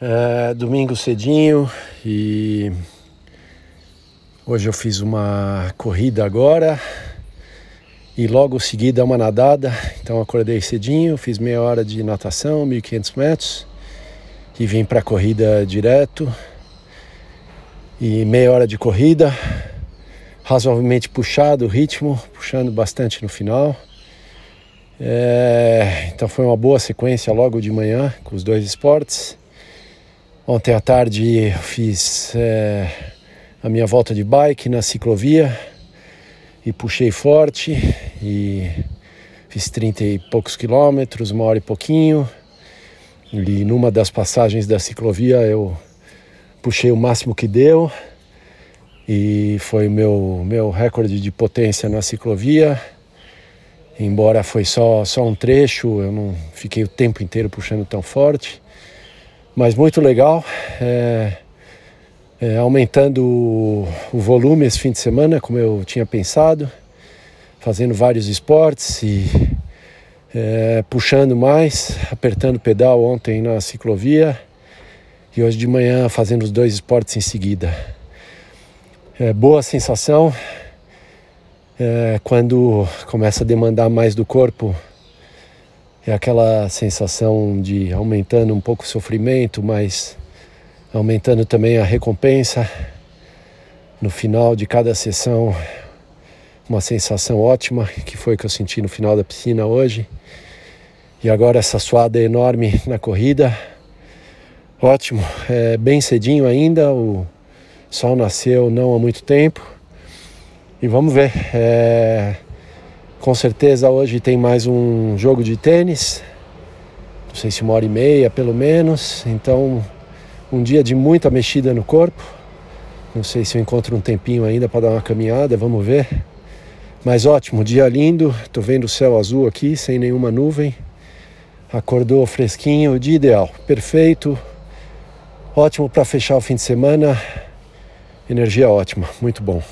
É, domingo cedinho e hoje eu fiz uma corrida agora e logo seguida uma nadada. Então acordei cedinho, fiz meia hora de natação, 1500 metros e vim para a corrida direto. E meia hora de corrida, razoavelmente puxado o ritmo, puxando bastante no final. É, então foi uma boa sequência logo de manhã com os dois esportes. Ontem à tarde eu fiz é, a minha volta de bike na ciclovia e puxei forte e fiz 30 e poucos quilômetros, uma hora e pouquinho. E numa das passagens da ciclovia eu puxei o máximo que deu e foi meu, meu recorde de potência na ciclovia. Embora foi só, só um trecho, eu não fiquei o tempo inteiro puxando tão forte. Mas muito legal, é, é, aumentando o, o, volume esse fim de semana, como eu tinha pensado, fazendo vários esportes e é, puxando mais, apertando pedal ontem na ciclovia e hoje de manhã fazendo os dois esportes em seguida. É, boa sensação é, quando começa a demandar mais do corpo é aquela sensação de aumentando um pouco o sofrimento, mas aumentando também a recompensa. No final de cada sessão, uma sensação ótima, que foi que eu senti no final da piscina hoje. E agora essa suada enorme na corrida. Ótimo, é bem cedinho ainda, o sol nasceu não há muito tempo. E vamos ver. É com certeza hoje tem mais um jogo de tênis, não sei se uma hora e meia pelo menos. Então, um dia de muita mexida no corpo. Não sei se eu encontro um tempinho ainda para dar uma caminhada, vamos ver. Mas ótimo, dia lindo. Tô vendo o céu azul aqui, sem nenhuma nuvem. Acordou fresquinho, dia ideal, perfeito. Ótimo para fechar o fim de semana. Energia ótima, muito bom.